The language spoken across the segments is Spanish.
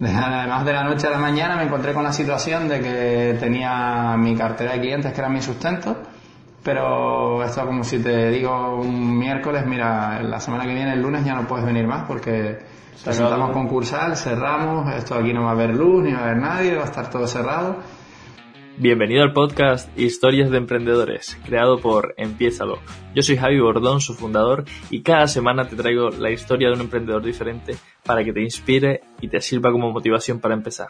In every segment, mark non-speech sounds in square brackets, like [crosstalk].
Además de la noche a la mañana me encontré con la situación de que tenía mi cartera de clientes que era mi sustento, pero esto como si te digo un miércoles, mira, la semana que viene, el lunes ya no puedes venir más porque presentamos concursal, cerramos, esto aquí no va a haber luz, ni va a haber nadie, va a estar todo cerrado Bienvenido al podcast Historias de Emprendedores, creado por Empiézalo. Yo soy Javi Bordón, su fundador, y cada semana te traigo la historia de un emprendedor diferente para que te inspire y te sirva como motivación para empezar.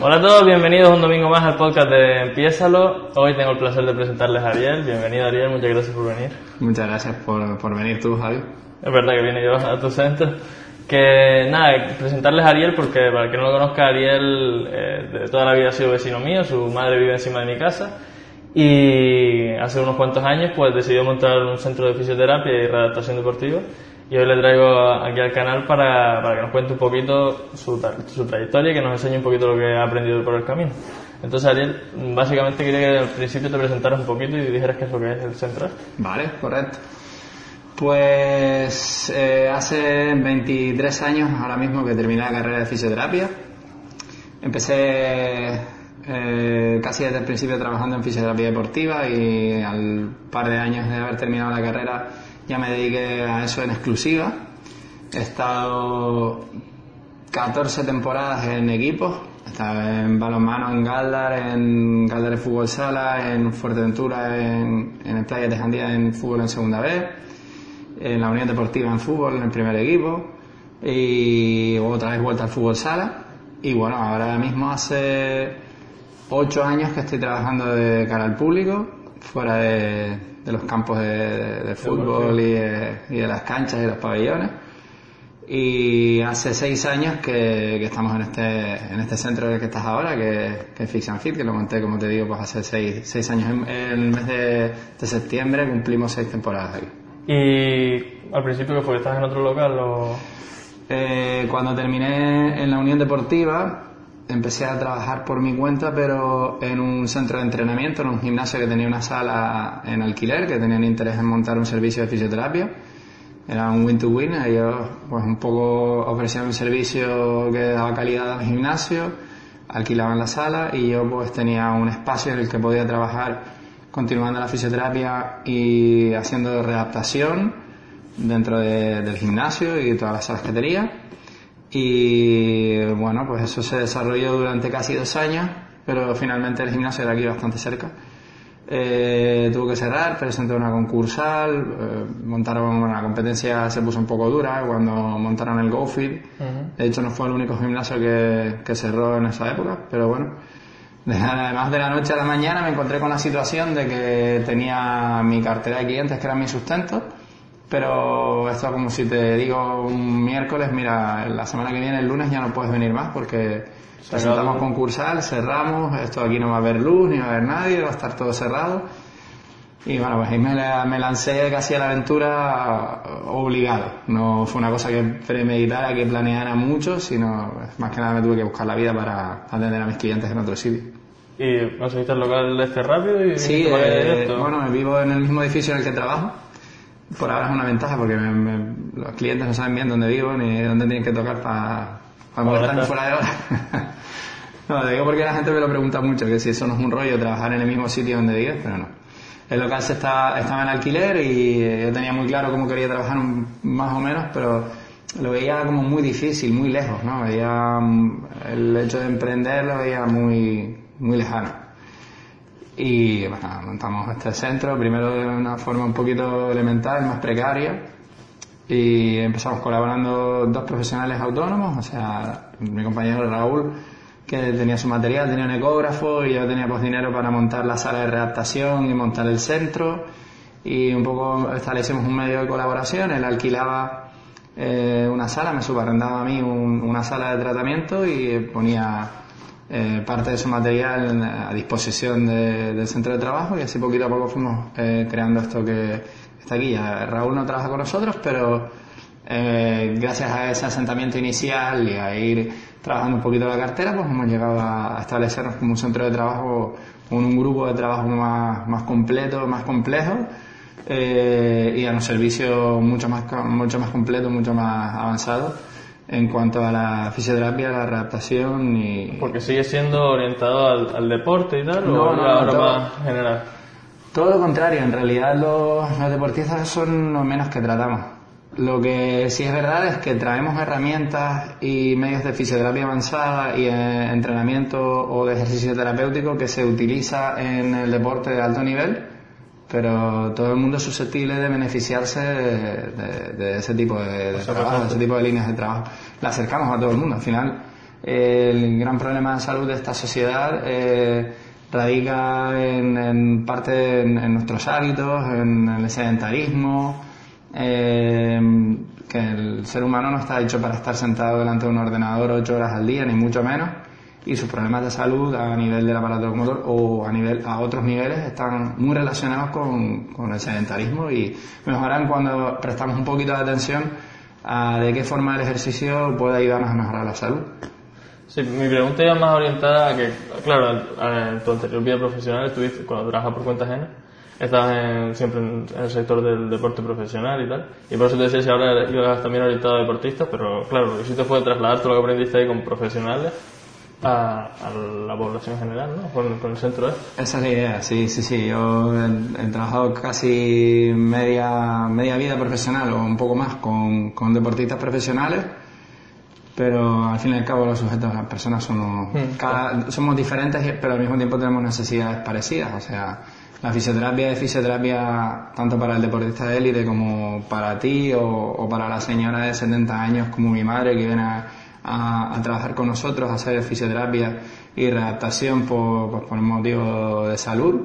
Hola a todos, bienvenidos un domingo más al podcast de Empiézalo. Hoy tengo el placer de presentarles a Ariel. Bienvenido Ariel, muchas gracias por venir. Muchas gracias por, por venir tú, Javi. Es verdad que vine yo a tu centro. Que nada, presentarles a Ariel porque para el que no lo conozca, Ariel eh, de toda la vida ha sido vecino mío, su madre vive encima de mi casa y hace unos cuantos años pues decidió montar un centro de fisioterapia y readaptación deportiva y hoy le traigo aquí al canal para, para que nos cuente un poquito su, su trayectoria y que nos enseñe un poquito lo que ha aprendido por el camino. Entonces, Ariel, básicamente quería que al principio te presentaras un poquito y dijeras qué es lo que es el centro. Vale, correcto. Pues eh, hace 23 años ahora mismo que terminé la carrera de fisioterapia. Empecé eh, casi desde el principio trabajando en fisioterapia deportiva y al par de años de haber terminado la carrera ya me dediqué a eso en exclusiva. He estado 14 temporadas en equipos, he estado en balonmano en Galdar, en Galdar de fútbol sala, en Fuerteventura, en, en el Playa de Jandía en fútbol en segunda vez en la Unión Deportiva en fútbol, en el primer equipo, y otra vez vuelta al fútbol sala. Y bueno, ahora mismo hace ocho años que estoy trabajando de cara al público, fuera de, los campos de, fútbol y de, las canchas y los pabellones. Y hace seis años que, estamos en este, en este centro en el que estás ahora, que, que es Fix and Fit, que lo monté, como te digo, pues hace seis, seis años. En, el mes de, de septiembre cumplimos seis temporadas aquí. ¿Y al principio que fue? ¿Estás en otro local o...? Eh, cuando terminé en la Unión Deportiva empecé a trabajar por mi cuenta, pero en un centro de entrenamiento, en un gimnasio que tenía una sala en alquiler, que tenían interés en montar un servicio de fisioterapia. Era un win-to-win, ellos pues un poco ofrecían un servicio que daba calidad al gimnasio, alquilaban la sala y yo pues tenía un espacio en el que podía trabajar continuando la fisioterapia y haciendo readaptación dentro del gimnasio y todas las salas que tenía. Y bueno, pues eso se desarrolló durante casi dos años, pero finalmente el gimnasio era aquí bastante cerca. Eh, tuvo que cerrar, presenté una concursal, eh, montaron una competencia, se puso un poco dura cuando montaron el GoFit. De hecho, no fue el único gimnasio que, que cerró en esa época, pero bueno, Además de la noche a la mañana me encontré con la situación de que tenía mi cartera de clientes que era mi sustento, pero esto como si te digo un miércoles, mira, la semana que viene, el lunes ya no puedes venir más porque presentamos concursal, cerramos, esto aquí no va a haber luz, ni va a haber nadie, va a estar todo cerrado. Y bueno, pues ahí me, me lancé casi a la aventura obligado. No fue una cosa que premeditara, que planeara mucho, sino más que nada me tuve que buscar la vida para atender a mis clientes en otro sitio. ¿Y conseguiste el local este rápido? Y sí, eh, bueno, vivo en el mismo edificio en el que trabajo. Por ahora es una ventaja porque los clientes no saben bien dónde vivo ni dónde tienen que tocar para pa molestarme fuera de hora. [laughs] no, lo digo porque la gente me lo pregunta mucho, que si eso no es un rollo trabajar en el mismo sitio donde vives, pero no. El local se está, estaba en alquiler y yo tenía muy claro cómo quería trabajar más o menos, pero lo veía como muy difícil, muy lejos, ¿no? Veía mm, el hecho de emprender lo veía muy, muy lejano. Y bueno, montamos este centro, primero de una forma un poquito elemental, más precaria, y empezamos colaborando dos profesionales autónomos, o sea, mi compañero Raúl, que tenía su material, tenía un ecógrafo y yo tenía pues dinero para montar la sala de readaptación y montar el centro y un poco establecimos un medio de colaboración, él alquilaba eh, una sala, me subarrendaba a mí una sala de tratamiento y ponía eh, parte de su material a disposición del centro de trabajo y así poquito a poco fuimos eh, creando esto que está aquí. Ya Raúl no trabaja con nosotros, pero gracias a ese asentamiento inicial y a ir trabajando un poquito la cartera, pues hemos llegado a establecernos como un centro de trabajo, con un grupo de trabajo más, completo, más complejo eh, y a un servicio mucho más, mucho más completo, mucho más avanzado en cuanto a la fisioterapia, la readaptación y... Porque sigue siendo orientado al, deporte y tal, o ahora más general. Todo lo contrario, en realidad los, los deportistas son los menos que tratamos. Lo que sí es verdad es que traemos herramientas y medios de fisioterapia avanzada y entrenamiento o de ejercicio terapéutico que se utiliza en el deporte de alto nivel, pero todo el mundo es susceptible de beneficiarse de, ese tipo de, trabajo, de ese tipo de líneas de trabajo. La acercamos a todo el mundo. Al final, el gran problema de salud de esta sociedad eh, radica en, parte en, nuestros hábitos, en el sedentarismo eh, que el ser humano no está hecho para estar sentado delante de un ordenador ocho horas al día, ni mucho menos, y sus problemas de salud a nivel del aparato locomotor o a, nivel, a otros niveles están muy relacionados con, con el sedentarismo y mejoran cuando prestamos un poquito de atención a de qué forma el ejercicio puede ayudarnos a mejorar la salud. Sí, mi pregunta iba más orientada a que, claro, en tu anterior vida profesional estuviste, cuando trabajas por cuenta ajena, estabas siempre en, el sector del deporte profesional y tal. Y por eso te decía si ahora ibas también orientado a deportistas, pero claro, lo que hiciste fue trasladar todo lo que aprendiste ahí con profesionales a, la población general, ¿no? Con, el centro Esa es la idea, sí, sí, sí. Yo he, trabajado casi media, media vida profesional o un poco más con, con deportistas profesionales pero al fin y al cabo los sujetos, las personas somos, mm. cada, somos diferentes, pero al mismo tiempo tenemos necesidades parecidas. O sea, la fisioterapia es fisioterapia tanto para el deportista de élite como para ti o, para la señora de 70 años como mi madre que viene a, trabajar con nosotros, a hacer fisioterapia y readaptación por, pues, por motivo de salud.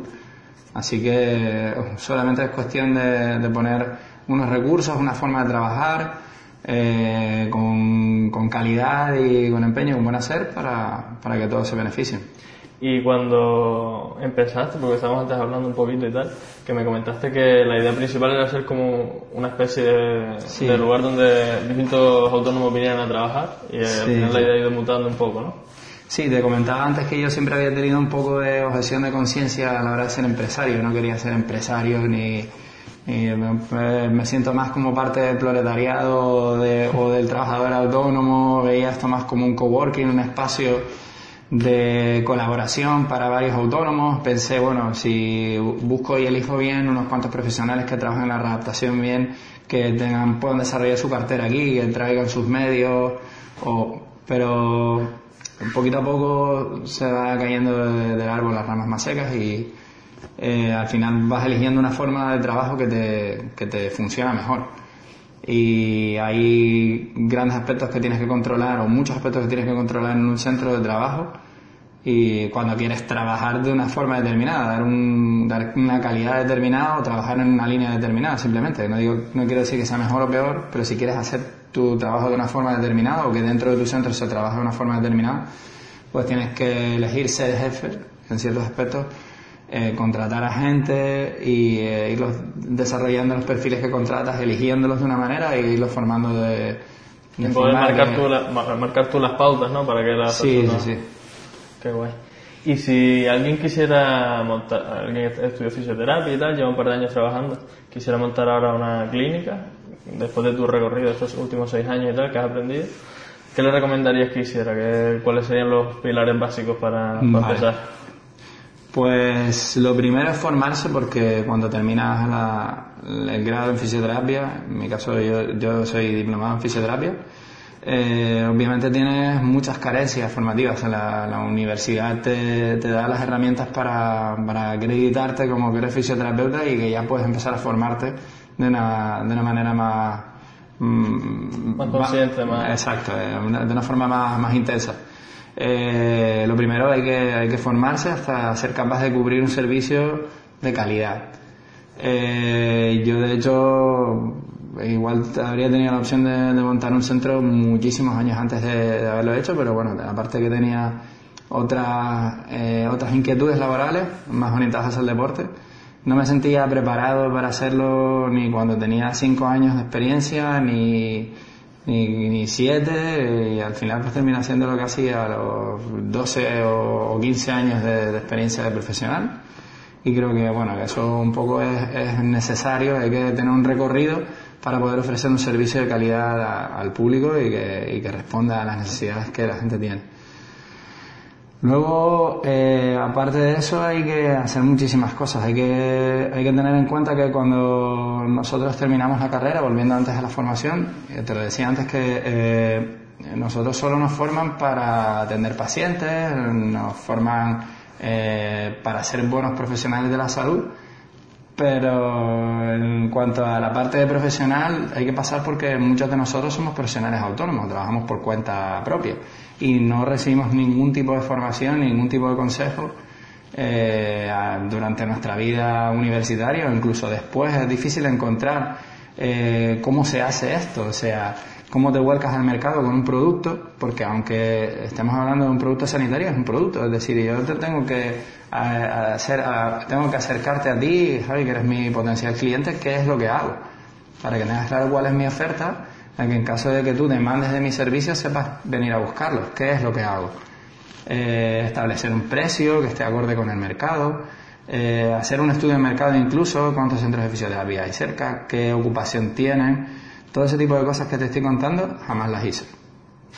Así que solamente es cuestión de, poner unos recursos, una forma de trabajar eh, con, con, calidad y con empeño, con buen hacer para, para que todos se beneficien. Y cuando empezaste, porque estábamos antes hablando un poquito y tal, que me comentaste que la idea principal era ser como una especie de, lugar donde distintos autónomos vinieran a trabajar y al final la idea ha ido mutando un poco, ¿no? Sí, te comentaba antes que yo siempre había tenido un poco de objeción de conciencia a la hora de ser empresario. No quería ser empresario ni, me, siento más como parte del proletariado o del trabajador autónomo. Veía esto más como un coworking, un espacio de colaboración para varios autónomos. Pensé, bueno, si busco y elijo bien unos cuantos profesionales que trabajen en la readaptación bien, que tengan, puedan desarrollar su cartera aquí, que traigan sus medios, o, pero poquito a poco se va cayendo del árbol las ramas más secas y eh, al final vas eligiendo una forma de trabajo que te, que te funciona mejor y hay grandes aspectos que tienes que controlar o muchos aspectos que tienes que controlar en un centro de trabajo y cuando quieres trabajar de una forma determinada, dar, un, dar una calidad determinada o trabajar en una línea determinada simplemente. No, digo, no quiero decir que sea mejor o peor, pero si quieres hacer tu trabajo de una forma determinada o que dentro de tu centro se trabaje de una forma determinada, pues tienes que elegir ser jefe en ciertos aspectos eh, contratar a gente y eh, irlos desarrollando los perfiles que contratas, eligiéndolos de una manera e irlos formando de... de poder marcar, tú marcar tú las pautas, ¿no? Para que la Sí, sí, sí. Qué guay. Y si alguien quisiera montar, alguien estudió fisioterapia y tal, lleva un par de años trabajando, quisiera montar ahora una clínica, después de tu recorrido estos últimos seis años y tal, que has aprendido, ¿qué le recomendarías que hiciera? ¿Qué, ¿Cuáles serían los pilares básicos para, empezar? Pues lo primero es formarse porque cuando terminas el grado en fisioterapia, en mi caso yo, soy diplomado en fisioterapia, eh, obviamente tienes muchas carencias formativas. la, la universidad te, da las herramientas para, acreditarte como que eres fisioterapeuta y que ya puedes empezar a formarte de una, de una manera más... Mm, más consciente, más... Exacto, de una, forma más, más intensa. Eh, lo primero hay que, hay que formarse hasta ser capaz de cubrir un servicio de calidad. Eh, yo de hecho igual habría tenido la opción de, montar un centro muchísimos años antes de, haberlo hecho, pero bueno, aparte que tenía otras, eh, otras inquietudes laborales más orientadas al deporte, no me sentía preparado para hacerlo ni cuando tenía cinco años de experiencia, ni ni, ni siete, y al final pues termina siendo lo que hacía a los 12 o, 15 años de, experiencia de profesional. Y creo que bueno, eso un poco es, es, necesario, hay que tener un recorrido para poder ofrecer un servicio de calidad al público y que, y que responda a las necesidades que la gente tiene. Luego, eh, aparte de eso, hay que hacer muchísimas cosas. Hay que, hay que tener en cuenta que cuando nosotros terminamos la carrera, volviendo antes a la formación, eh, te lo decía antes que eh, nosotros solo nos forman para atender pacientes, nos forman para ser buenos profesionales de la salud, pero en cuanto a la parte de profesional, hay que pasar porque muchos de nosotros somos profesionales autónomos, trabajamos por cuenta propia y no recibimos ningún tipo de formación, ningún tipo de consejo eh, durante nuestra vida universitaria o incluso después. Es difícil encontrar eh, cómo se hace esto, o sea, cómo te vuelcas al mercado con un producto, porque aunque estemos hablando de un producto sanitario, es un producto, es decir, yo te tengo que hacer, tengo que acercarte a ti, Javi, que eres mi potencial cliente, qué es lo que hago, para que tengas claro cuál es mi oferta en que en caso de que tú demandes de mis servicios sepas venir a buscarlos. ¿Qué es lo que hago? Eh, establecer un precio que esté acorde con el mercado, eh, hacer un estudio de mercado incluso, cuántos centros de fisioterapia hay cerca, qué ocupación tienen, todo ese tipo de cosas que te estoy contando, jamás las hice.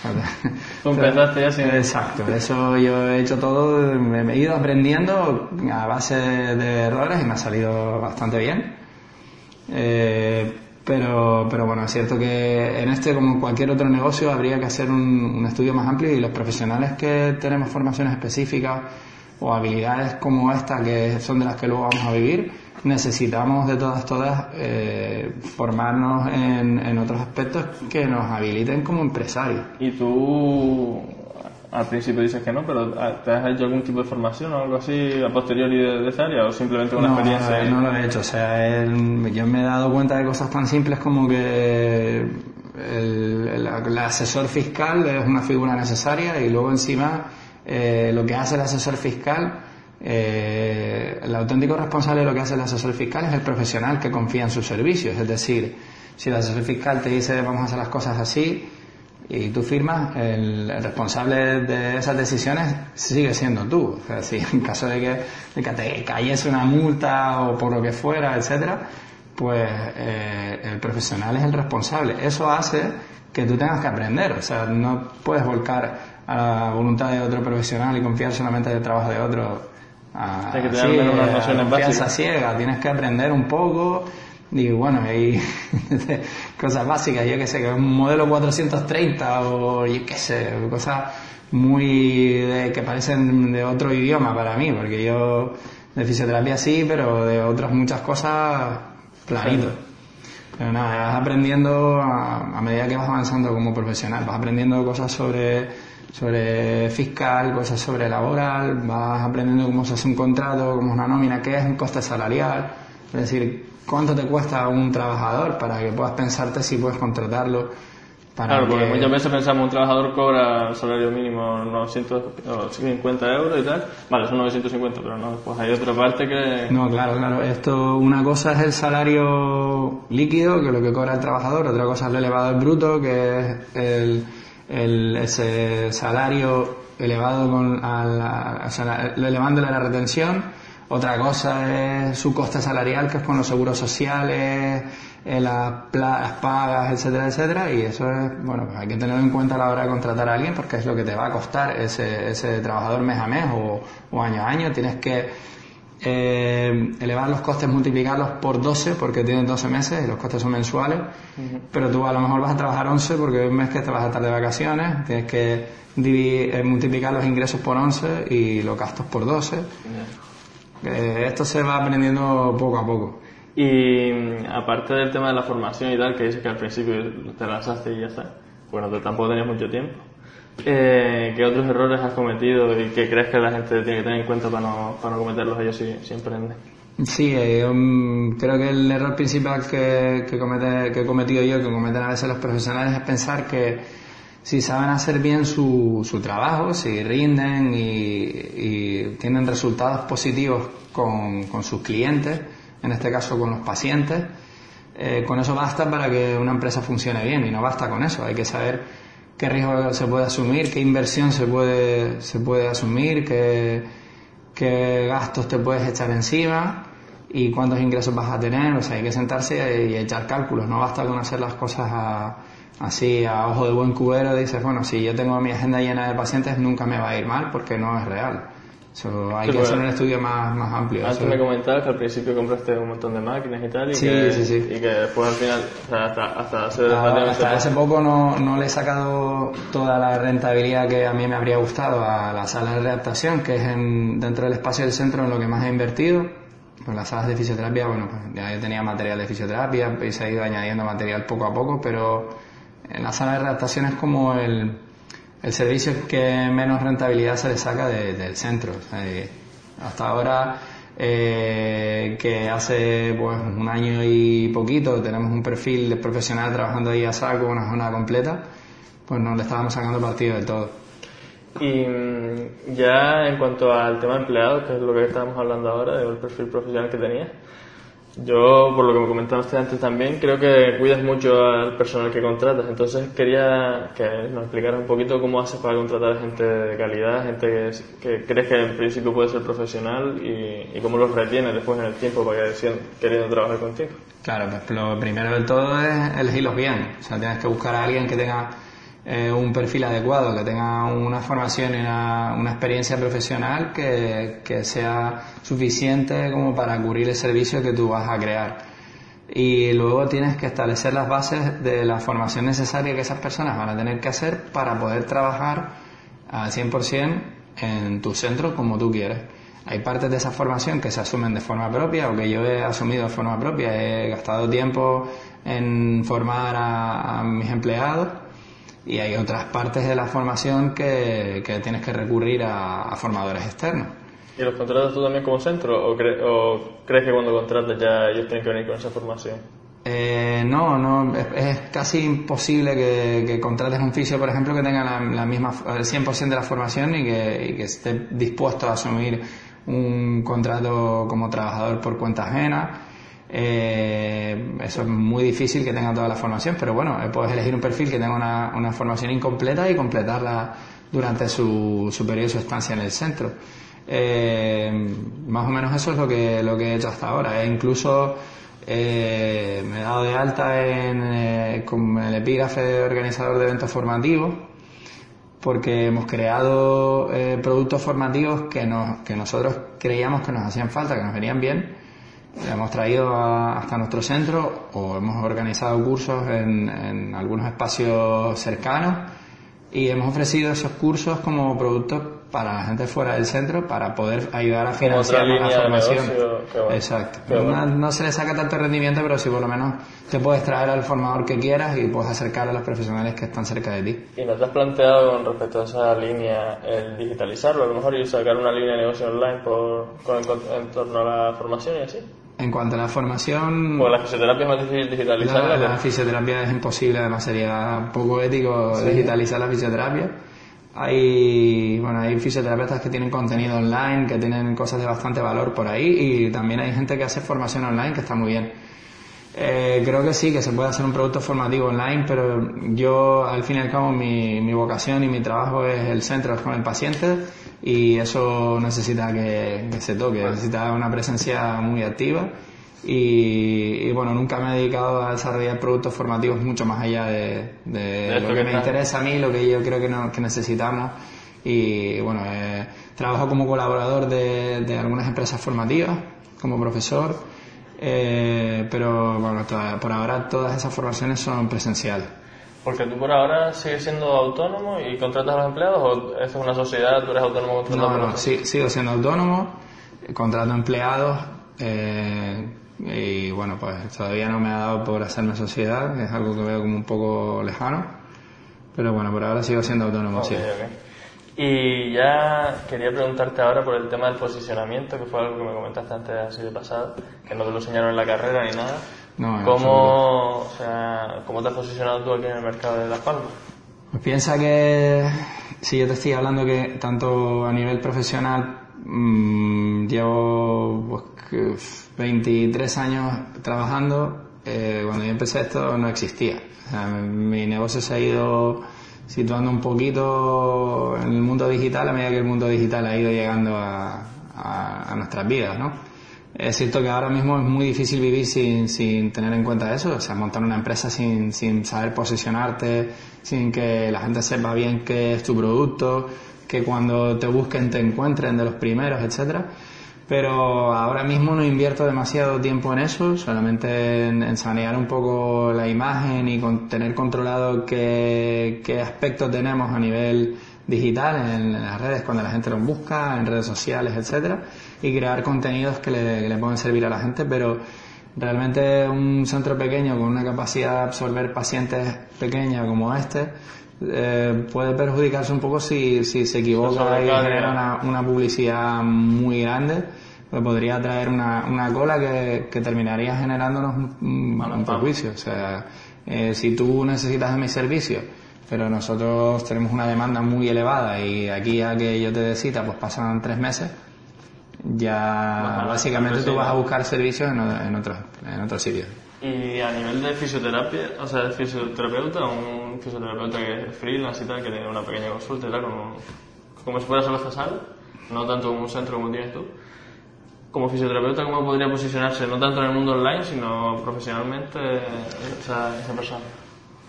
[laughs] Empezaste ya Exacto, eso yo he hecho todo, me he ido aprendiendo a base de errores y me ha salido bastante bien. Eh, pero, pero bueno, es cierto que en este, como en cualquier otro negocio, habría que hacer un, estudio más amplio y los profesionales que tenemos formaciones específicas o habilidades como esta, que son de las que luego vamos a vivir, necesitamos de todas, todas eh, formarnos en, en otros aspectos que nos habiliten como empresarios. ¿Y tú al principio dices que no, pero ah, ¿te has hecho algún tipo de formación o algo así a posteriori de, esa área o simplemente una experiencia? No, no lo he hecho, o sea, yo me he dado cuenta de cosas tan simples como que el, asesor fiscal es una figura necesaria y luego encima eh, lo que hace el asesor fiscal, eh, el auténtico responsable de lo que hace el asesor fiscal es el profesional que confía en sus servicios, es decir, si el asesor fiscal te dice vamos a hacer las cosas así, y tú firmas, el, responsable de esas decisiones sigue siendo tú. O sea, si en caso de que, de que te cayese una multa o por lo que fuera, etcétera, pues eh, el profesional es el responsable. Eso hace que tú tengas que aprender. O sea, no puedes volcar a la voluntad de otro profesional y confiar solamente en el trabajo de otro. A, que tener unas nociones básicas. ciega. Tienes que aprender un poco y bueno, hay [laughs] cosas básicas, yo que sé, que un modelo 430 o yo qué sé, cosas muy de, que parecen de otro idioma para mí, porque yo de fisioterapia sí, pero de otras muchas cosas planito. Pero nada, vas aprendiendo a, medida que vas avanzando como profesional, vas aprendiendo cosas sobre, sobre fiscal, cosas sobre laboral, vas aprendiendo cómo se hace un contrato, cómo es una nómina, qué es un coste salarial, es decir, cuánto te cuesta un trabajador para que puedas pensarte si puedes contratarlo. Para claro, porque muchas veces pensamos un trabajador cobra salario mínimo 950 euros y tal. Vale, son 950, pero no, pues hay otra parte que... No, claro, claro. Esto, una cosa es el salario líquido, que es lo que cobra el trabajador, otra cosa es el elevado al bruto, que es el, el, ese salario elevado con o sea, elevándole la retención otra cosa es su coste salarial, que es con los seguros sociales, eh, las, pagas, etcétera, etcétera. Y eso es, bueno, pues hay que tenerlo en cuenta a la hora de contratar a alguien porque es lo que te va a costar ese, ese trabajador mes a mes o, año a año. Tienes que eh, elevar los costes, multiplicarlos por 12 porque tienen 12 meses y los costes son mensuales. Pero tú a lo mejor vas a trabajar 11 porque es un mes que te vas a estar de vacaciones. Tienes que eh, multiplicar los ingresos por 11 y los gastos por 12 esto se va aprendiendo poco a poco. Y mm, aparte del tema de la formación y tal, que dices que al principio te lanzaste y ya está, bueno, tampoco tenías mucho tiempo. Eh, ¿Qué otros errores has cometido y qué crees que la gente tiene que tener en cuenta para no, para no cometerlos ellos si, si emprenden? Sí, eh, um, creo que el error principal que, que, comete, que he cometido yo, que cometen a veces los profesionales, es pensar que si saben hacer bien su, su trabajo, si rinden y, tienen resultados positivos con, con, sus clientes, en este caso con los pacientes, eh, con eso basta para que una empresa funcione bien y no basta con eso, hay que saber qué riesgo se puede asumir, qué inversión se puede, se puede asumir, qué, qué gastos te puedes echar encima y cuántos ingresos vas a tener, o sea, hay que sentarse y echar cálculos, no basta con hacer las cosas así a ojo de buen cubero, dices, bueno, si yo tengo mi agenda llena de pacientes nunca me va a ir mal porque no es real hay que hacer un estudio más, más amplio. Antes me comentabas que al principio compraste un montón de máquinas y tal, y, que, y que después al final, hasta, hasta, hace, ah, hasta hace poco no, no, le he sacado toda la rentabilidad que a mí me habría gustado a la sala de readaptación, que es en, dentro del espacio del centro en lo que más he invertido. Pues las salas de fisioterapia, bueno, pues ya yo tenía material de fisioterapia y se ha ido añadiendo material poco a poco, pero en la sala de readaptación es como el el servicio que menos rentabilidad se le saca del centro. hasta ahora, eh, que hace pues, un año y poquito tenemos un perfil de profesional trabajando ahí a saco, una zona completa, pues no le estábamos sacando partido de todo. Y mm, ya en cuanto al tema de empleados, que es lo que estábamos hablando ahora, del perfil profesional que tenía, yo, por lo que me comentaste antes también, creo que cuidas mucho al personal que contratas. Entonces quería que nos explicaras un poquito cómo haces para contratar gente de calidad, gente que, crees que en principio puede ser profesional y, cómo los retienes después en el tiempo para que sigan queriendo trabajar contigo. Claro, pues lo primero del todo es elegirlos bien. O sea, tienes que buscar a alguien que tenga eh, un perfil adecuado, que tenga una formación y una, experiencia profesional que, que, sea suficiente como para cubrir el servicio que tú vas a crear. Y luego tienes que establecer las bases de la formación necesaria que esas personas van a tener que hacer para poder trabajar al 100% en tu centro como tú quieres. Hay partes de esa formación que se asumen de forma propia o que yo he asumido de forma propia. He gastado tiempo en formar a mis empleados y hay otras partes de la formación que, que tienes que recurrir a, formadores externos. ¿Y los contratas tú también como centro o, crees que cuando contrates ya ellos tienen que venir con esa formación? Eh, no, no, es, casi imposible que, que, contrates un fisio, por ejemplo, que tenga la, misma, el 100% de la formación y que, y que esté dispuesto a asumir un contrato como trabajador por cuenta ajena eh, eso es muy difícil que tenga toda la formación, pero bueno, eh, puedes elegir un perfil que tenga una, una formación incompleta y completarla durante su, su periodo, su estancia en el centro. Eh, más o menos eso es lo que, lo que he hecho hasta ahora. E incluso me he dado de alta en, con el epígrafe de organizador de eventos formativos porque hemos creado productos formativos que, nos, que nosotros creíamos que nos hacían falta, que nos venían bien hemos traído hasta nuestro centro o hemos organizado cursos en, en, algunos espacios cercanos y hemos ofrecido esos cursos como productos para la gente fuera del centro para poder ayudar a financiar la formación. Exacto. No, se le saca tanto rendimiento, pero sí por lo menos te puedes traer al formador que quieras y puedes acercar a los profesionales que están cerca de ti. ¿Y no te has planteado con respecto a esa línea el digitalizarlo? A lo mejor y sacar una línea de negocio online por, en torno a la formación y así. En cuanto a la formación... Pues la fisioterapia es más difícil digitalizarla. La, fisioterapia es imposible, además sería poco ético digitalizar la fisioterapia. Hay, bueno, hay fisioterapeutas que tienen contenido online, que tienen cosas de bastante valor por ahí y también hay gente que hace formación online que está muy bien. Eh, creo que sí, que se puede hacer un producto formativo online, pero yo al fin y al cabo mi, mi vocación y mi trabajo es el centro con el paciente y eso necesita que, se toque, necesita una presencia muy activa y, bueno, nunca me he dedicado a desarrollar productos formativos mucho más allá de, lo que, me interesa a mí, lo que yo creo que, que necesitamos y bueno, eh, trabajo como colaborador de, algunas empresas formativas, como profesor, eh, pero bueno, por ahora todas esas formaciones son presenciales. Porque tú por ahora sigues siendo autónomo y contratas a los empleados o es una sociedad, tú eres autónomo No, no, sí, sigo siendo autónomo, contrato empleados eh, y bueno, pues todavía no me ha dado por hacerme sociedad, es algo que veo como un poco lejano, pero bueno, por ahora sigo siendo autónomo, sí. Y ya quería preguntarte ahora por el tema del posicionamiento, que fue algo que me comentaste antes así de pasado, que no te lo enseñaron en la carrera ni nada. ¿Cómo, o sea, ¿Cómo te has posicionado tú aquí en el mercado de Las Palmas? Pues piensa que si yo te estoy hablando que tanto a nivel profesional mmm, llevo pues, 23 años trabajando, eh, cuando yo empecé esto no existía. O sea, mi negocio se ha ido situando un poquito en el mundo digital a medida que el mundo digital ha ido llegando a, a, nuestras vidas, ¿no? Es cierto que ahora mismo es muy difícil vivir sin, sin tener en cuenta eso, o sea, montar una empresa sin, sin saber posicionarte, sin que la gente sepa bien qué es tu producto, que cuando te busquen te encuentren de los primeros, etcétera. Pero ahora mismo no invierto demasiado tiempo en eso, solamente en, sanear un poco la imagen y con, tener controlado qué, qué aspecto tenemos a nivel digital en, las redes cuando la gente los busca, en redes sociales, etcétera, y crear contenidos que le, le puedan servir a la gente, pero realmente un centro pequeño con una capacidad de absorber pacientes pequeña como este eh, puede perjudicarse un poco si, si se equivoca y genera una, una, publicidad muy grande pues podría traer una, una cola que, que terminaría generándonos un, un perjuicio o sea eh, si tú necesitas de mi servicio pero nosotros tenemos una demanda muy elevada y aquí a que yo te dé cita pues pasan tres meses ya básicamente tú vas a buscar servicios en, en otros en otros sitios y a nivel de fisioterapia o sea de fisioterapeuta un fisioterapeuta que es freelance y tal que tiene una pequeña consulta y tal como, como si fuera solo esta no tanto como un centro como tienes tú como fisioterapeuta cómo podría posicionarse no tanto en el mundo online sino profesionalmente esa, esa persona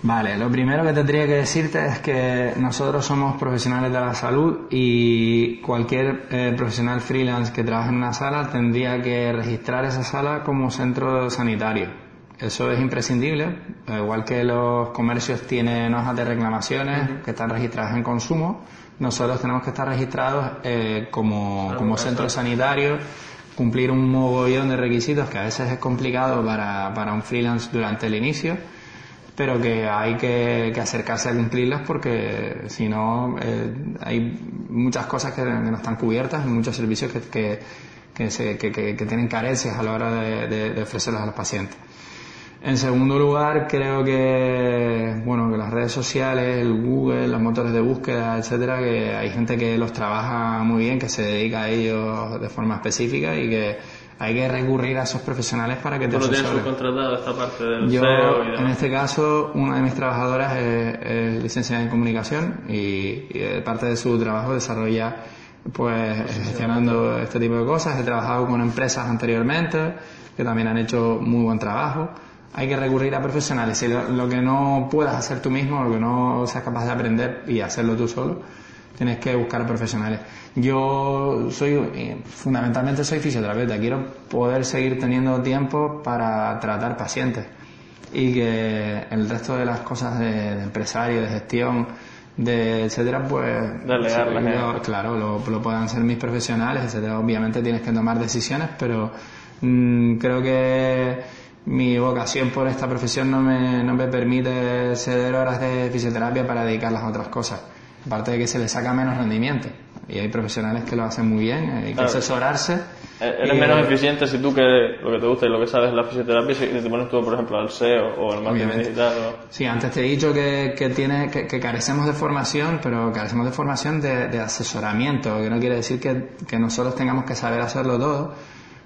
Vale, lo primero que tendría que decirte es que nosotros somos profesionales de la salud y cualquier eh, profesional freelance que trabaje en una sala tendría que registrar esa sala como centro sanitario. Eso es imprescindible, igual que los comercios tienen hojas de reclamaciones que están registradas en consumo, nosotros tenemos que estar registrados eh, como, como centro sanitario, cumplir un mogollón de requisitos que a veces es complicado para, para un freelance durante el inicio pero que hay que, acercarse a cumplirlas porque si no eh, hay muchas cosas que, no están cubiertas, muchos servicios que, que, se, que, tienen carencias a la hora de, de, ofrecerlos a los pacientes. En segundo lugar, creo que, bueno, que las redes sociales, el Google, los motores de búsqueda, etcétera, que hay gente que los trabaja muy bien, que se dedica a ellos de forma específica y que hay que recurrir a esos profesionales para que te asesoren. ¿Tú no tienes subcontratado esta parte del Yo, SEO y en este caso, una de mis trabajadoras es, licenciada en comunicación y, parte de su trabajo desarrolla pues gestionando este tipo de cosas. He trabajado con empresas anteriormente que también han hecho muy buen trabajo. Hay que recurrir a profesionales. Si lo, lo que no puedas hacer tú mismo, lo que no seas capaz de aprender y hacerlo tú solo, tienes que buscar profesionales. Yo soy, eh, fundamentalmente soy fisioterapeuta, quiero poder seguir teniendo tiempo para tratar pacientes y que el resto de las cosas de, empresario, de gestión, de etcétera, pues claro, lo, lo, puedan hacer mis profesionales, etcétera. Obviamente tienes que tomar decisiones, pero mm, creo que mi vocación por esta profesión no me, no me permite ceder horas de fisioterapia para dedicarlas a otras cosas aparte de que se le saca menos rendimiento. Y hay profesionales que lo hacen muy bien, hay que asesorarse. Eh, eres menos eficiente si tú que lo que te gusta y lo que sabes es la fisioterapia, si te pones tú, por ejemplo, al SEO o al marketing digital. Sí, antes te he dicho que, que, tiene, que, carecemos de formación, pero carecemos de formación de, de, asesoramiento, que no quiere decir que, que nosotros tengamos que saber hacerlo todo,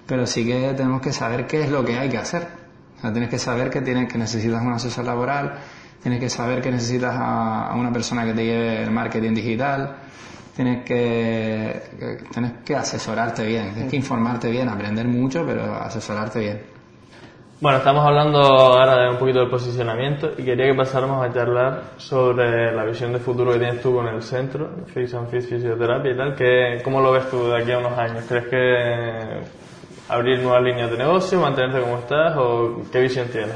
pero sí que tenemos que saber qué es lo que hay que hacer. O sea, tienes que saber que, tienes, que necesitas un asesor laboral, tienes que saber que necesitas a, una persona que te lleve el marketing digital, tienes que, tienes que asesorarte bien, tienes que informarte bien, aprender mucho, pero asesorarte bien. Bueno, estamos hablando ahora de un poquito del posicionamiento y quería que pasáramos a charlar sobre la visión de futuro que tienes tú con el centro, Fix and Fit Fisioterapia y tal. Que, ¿Cómo lo ves tú de aquí a unos años? ¿Crees que abrir nuevas líneas de negocio, mantenerte como estás o qué visión tienes?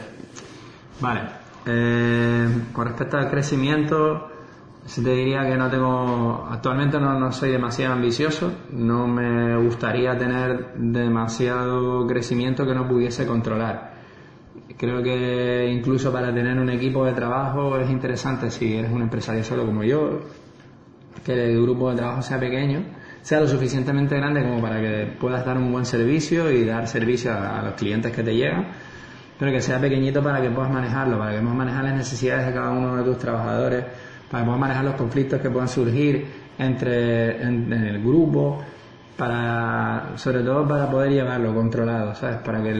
Vale, eh, con respecto al crecimiento, te diría que no tengo, actualmente no, no, soy demasiado ambicioso, no me gustaría tener demasiado crecimiento que no pudiese controlar. Creo que incluso para tener un equipo de trabajo es interesante si eres un empresario solo como yo, que el grupo de trabajo sea pequeño, sea lo suficientemente grande como para que puedas dar un buen servicio y dar servicio a los clientes que te llegan pero que sea pequeñito para que puedas manejarlo, para que puedas manejar las necesidades de cada uno de tus trabajadores, para que puedas manejar los conflictos que puedan surgir entre en, el grupo, para sobre todo para poder llevarlo controlado, ¿sabes? Para que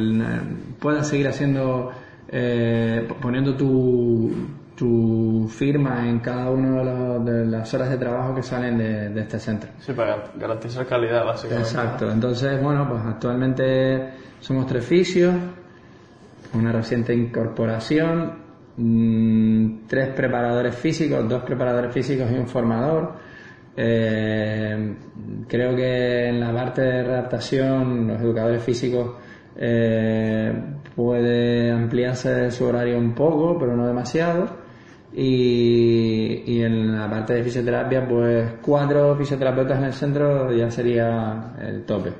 puedas seguir haciendo, eh, poniendo tu, tu firma en cada una de, las horas de trabajo que salen de, este centro. Sí, para garantizar calidad, básicamente. Exacto. Entonces, bueno, pues actualmente somos tres fisios, una reciente incorporación, mm, tres preparadores físicos, dos preparadores físicos y un formador. Eh, creo que en la parte de redactación los educadores físicos eh, puede ampliarse su horario un poco, pero no demasiado. Y, y, en la parte de fisioterapia, pues cuatro fisioterapeutas en el centro ya sería el tope.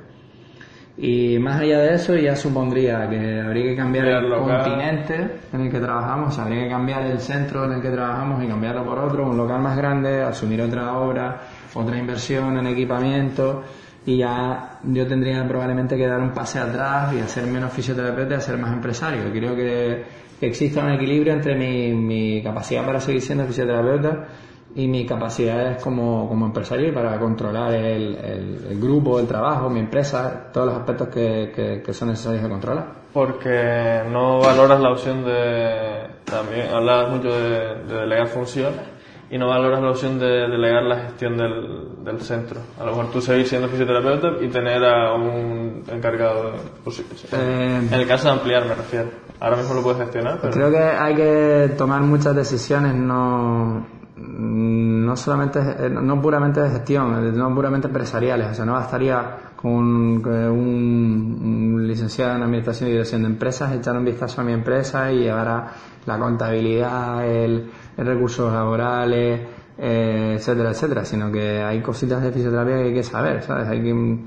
Y más allá de eso, ya supondría que habría que cambiar el continente en el que trabajamos, habría que cambiar el centro en el que trabajamos y cambiarlo por otro, un local más grande, asumir otra obra, otra inversión en equipamiento y ya yo tendría probablemente que dar un pase atrás y hacer menos fisioterapeuta y hacer más empresario. Creo que que exista un equilibrio entre mi, mi capacidad para seguir siendo fisioterapeuta y mi capacidad como, como empresario para controlar el, el, grupo, el trabajo, mi empresa, todos los aspectos que, que, son necesarios de controlar. Porque no valoras la opción de, también hablas mucho de delegar funciones y no valoras la opción de delegar la gestión del, del, centro. A lo mejor tú seguir siendo fisioterapeuta y tener a un encargado. Pues, eh, en el caso de ampliar, me refiero. Ahora mismo lo puedes gestionar. Creo que hay que tomar muchas decisiones, no, no solamente, no puramente de gestión, no puramente empresariales. O sea, no bastaría con un, licenciado en Administración y Dirección de Empresas echar un vistazo a mi empresa y llevar a la contabilidad, el, recursos laborales, eh, etcétera, etcétera, sino que hay cositas de fisioterapia que hay que saber, ¿sabes? Hay que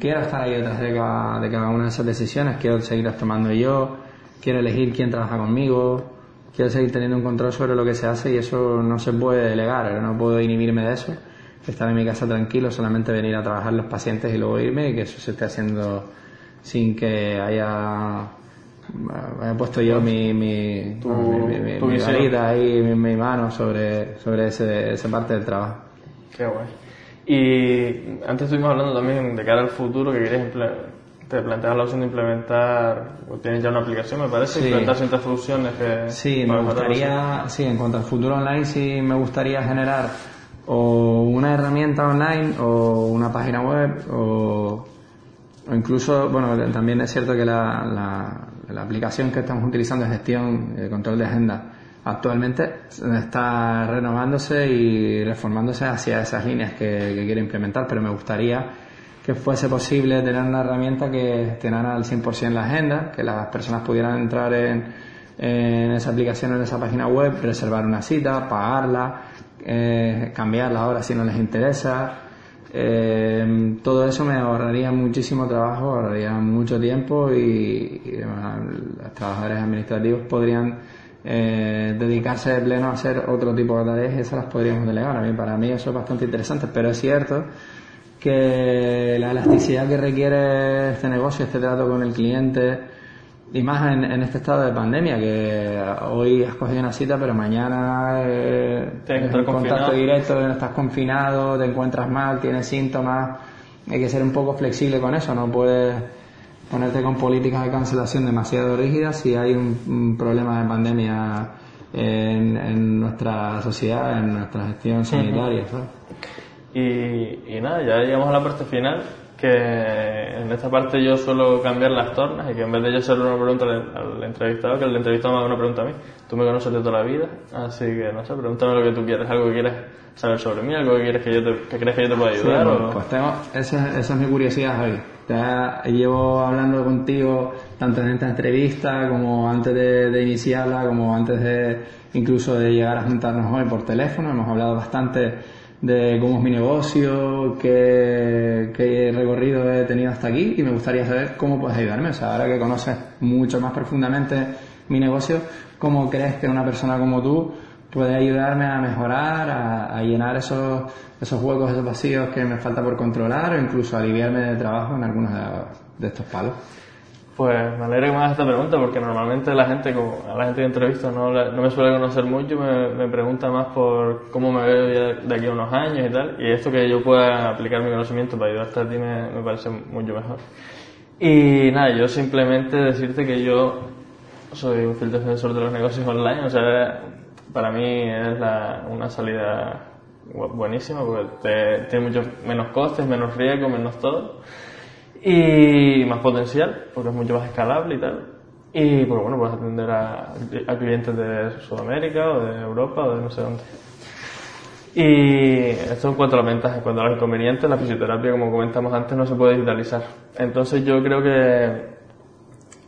quiero estar ahí detrás de cada, una de esas decisiones, quiero seguirlas tomando yo, quiero elegir quién trabaja conmigo, quiero seguir teniendo un control sobre lo que se hace y eso no se puede delegar, no puedo inhibirme de eso, estar en mi casa tranquilo, solamente venir a trabajar los pacientes y luego irme y que eso se esté haciendo sin que haya, haya puesto yo mi, mi, mi, mi, ahí, mi, mano sobre, sobre ese, esa parte del trabajo. Qué guay. Y antes estuvimos hablando también de cara al futuro que querías te planteas la opción de implementar, o tienes ya una aplicación, me parece, implementar ciertas soluciones que... Sí, me gustaría, sí, en cuanto al futuro online, sí me gustaría generar o una herramienta online o una página web o, o incluso, bueno, también es cierto que la, la, aplicación que estamos utilizando de gestión, de control de agenda, actualmente está renovándose y reformándose hacia esas líneas que, que quiere implementar, pero me gustaría que fuese posible tener una herramienta que gestionara al 100% la agenda, que las personas pudieran entrar en, en esa aplicación, en esa página web, reservar una cita, pagarla, eh, cambiarla ahora si no les interesa. Eh, todo eso me ahorraría muchísimo trabajo, ahorraría mucho tiempo y, los trabajadores administrativos podrían eh, dedicarse de pleno a hacer otro tipo de tareas y esas las podríamos delegar. A mí, para mí eso es bastante interesante, pero es cierto que la elasticidad que requiere este negocio, este trato con el cliente, y más en, este estado de pandemia, que hoy has cogido una cita, pero mañana eh, en contacto directo, estás confinado, te encuentras mal, tienes síntomas, hay que ser un poco flexible con eso, no puedes ponerte con políticas de cancelación demasiado rígidas si hay un, problema de pandemia en, nuestra sociedad, en nuestra gestión sanitaria. Y, y, nada, ya llegamos a la parte final, que en esta parte yo suelo cambiar las tornas y que en vez de yo hacerle una pregunta al, entrevistado, que el entrevistado me haga una pregunta a mí. Tú me conoces de toda la vida, así que no sé, pregúntame lo que tú quieras, algo que quieras saber sobre mí, algo que quieres que yo te, que crees que yo te pueda ayudar. Sí, pues tengo, esa, esa es mi curiosidad, hoy ya llevo hablando contigo tanto en esta entrevista como antes de, iniciarla, como antes de incluso de llegar a juntarnos hoy por teléfono. Hemos hablado bastante de cómo es mi negocio, qué, qué recorrido he tenido hasta aquí y me gustaría saber cómo puedes ayudarme. O sea, ahora que conoces mucho más profundamente mi negocio, ¿cómo crees que una persona como tú puede ayudarme a mejorar, a, llenar esos, esos huecos, esos vacíos que me falta por controlar o incluso aliviarme de trabajo en algunos de, estos palos? Pues me alegra que me hagas esta pregunta porque normalmente la gente, como a la gente que entrevisto no, no me suele conocer mucho, me, me, pregunta más por cómo me veo de aquí a unos años y tal. Y esto que yo pueda aplicar mi conocimiento para ayudarte a ti me, me parece mucho mejor. Y nada, yo simplemente decirte que yo soy un fiel defensor de los negocios online, o sea, para mí es la, una salida buenísima porque te, tiene muchos menos costes, menos riesgo, menos todo y más potencial porque es mucho más escalable y tal. Y pues bueno, puedes atender a, a clientes de Sudamérica o de Europa o de no sé dónde. Y esto en cuanto a las ventajas, en cuanto a los inconvenientes, la fisioterapia, como comentamos antes, no se puede digitalizar. Entonces yo creo que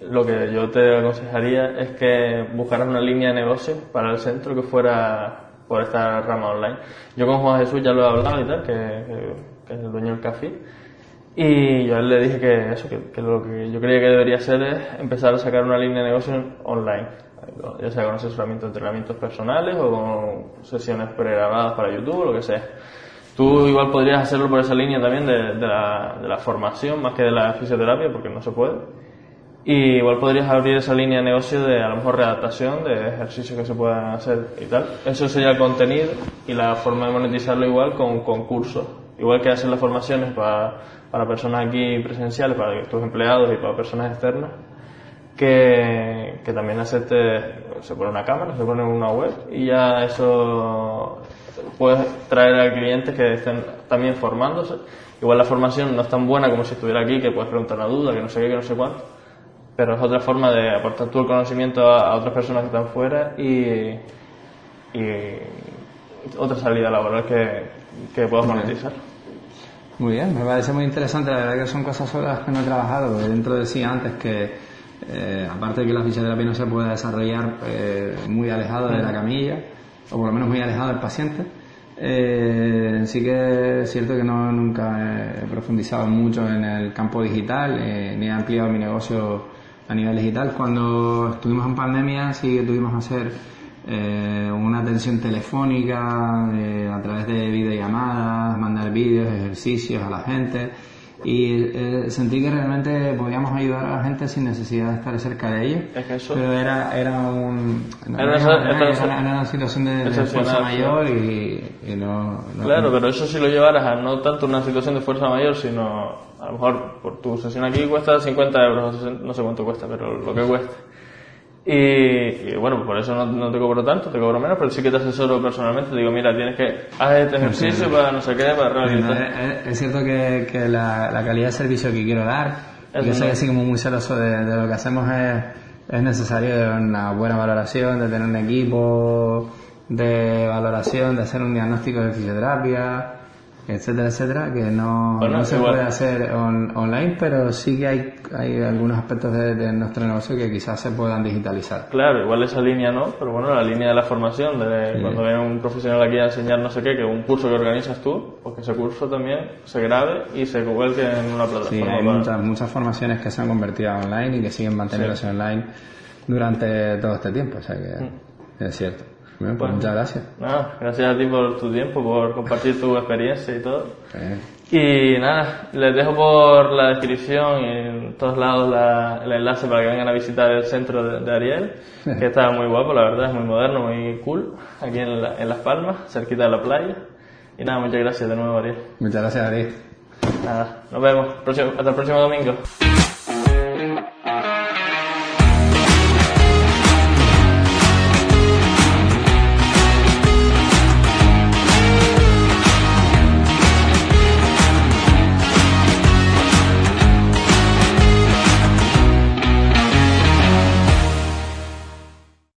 lo que yo te aconsejaría es que buscaras una línea de negocio para el centro que fuera por esta rama online. Yo con Juan Jesús ya lo he hablado y tal, que, que es el dueño del café. Y yo le dije que eso, que, lo que yo creía que debería hacer es empezar a sacar una línea de negocio online, ya sea con asesoramiento de entrenamientos personales o con sesiones pregrabadas para YouTube o lo que sea. Tú igual podrías hacerlo por esa línea también de, de la formación más que de la fisioterapia porque no se puede. Y igual podrías abrir esa línea de negocio de a lo mejor readaptación de ejercicios que se puedan hacer y tal. Eso sería el contenido y la forma de monetizarlo igual con concursos. Igual que hacer las formaciones para, para personas aquí presenciales, para tus empleados y para personas externas, que, que también hacerte, se pone una cámara, se pone una web y ya eso puedes traer a clientes que estén también formándose. Igual la formación no es tan buena como si estuviera aquí, que puedes preguntar una duda, que no sé qué, que no sé cuánto pero es otra forma de aportar tu conocimiento a, otras personas que están fuera y, otra salida laboral que, que puedas monetizar. Muy bien, me parece muy interesante, la verdad que son cosas sobre las que no he trabajado, dentro de sí antes que eh, aparte de que la fisioterapia no se puede desarrollar eh, muy alejado de la camilla, o por lo menos muy alejado del paciente, eh, sí que es cierto que no nunca he profundizado mucho en el campo digital, ni he ampliado mi negocio a nivel digital. Cuando estuvimos en pandemia sí que tuvimos que hacer eh, una atención telefónica eh, a través de videollamadas, mandar vídeos, ejercicios a la gente. Y eh, sentí que realmente podíamos ayudar a la gente sin necesidad de estar cerca de ellos. Pero era, era, un, era, una, situación de, fuerza mayor y, no, Claro, pero eso si lo llevaras a no tanto una situación de fuerza mayor, sino a lo mejor por tu sesión aquí cuesta 50 euros, no sé cuánto cuesta, pero lo que cueste y, bueno, por eso no, te cobro tanto, te cobro menos, pero sí que te asesoro personalmente. Te digo, mira, tienes que hacer este ejercicio para no sé qué, para realizar. es, cierto que, que la, la, calidad de servicio que quiero dar, yo soy así como muy celoso de, de, lo que hacemos, es, es necesario una buena valoración, de tener un equipo de valoración, de hacer un diagnóstico de fisioterapia etcétera, etcétera, que no, no se puede hacer online, pero sí que hay, hay algunos aspectos de, nuestro negocio que quizás se puedan digitalizar. Claro, igual esa línea no, pero bueno, la línea de la formación, de cuando viene un profesional aquí a enseñar no sé qué, que un curso que organizas tú, pues que ese curso también se grabe y se cuelgue en una plataforma. Sí, hay muchas, muchas formaciones que se han convertido online y que siguen manteniéndose online durante todo este tiempo, o sea que mm. es cierto. Pues muchas gracias. gracias a ti por tu tiempo, por compartir tu experiencia y todo. Y nada, les dejo por la descripción y en todos lados el enlace para que vengan a visitar el centro de, Ariel, que está muy guapo, la verdad, es muy moderno, muy cool, aquí en, Las Palmas, cerquita de la playa. Y nada, muchas gracias de nuevo, Ariel. Muchas gracias, Ariel. Nada, nos vemos. hasta el próximo domingo.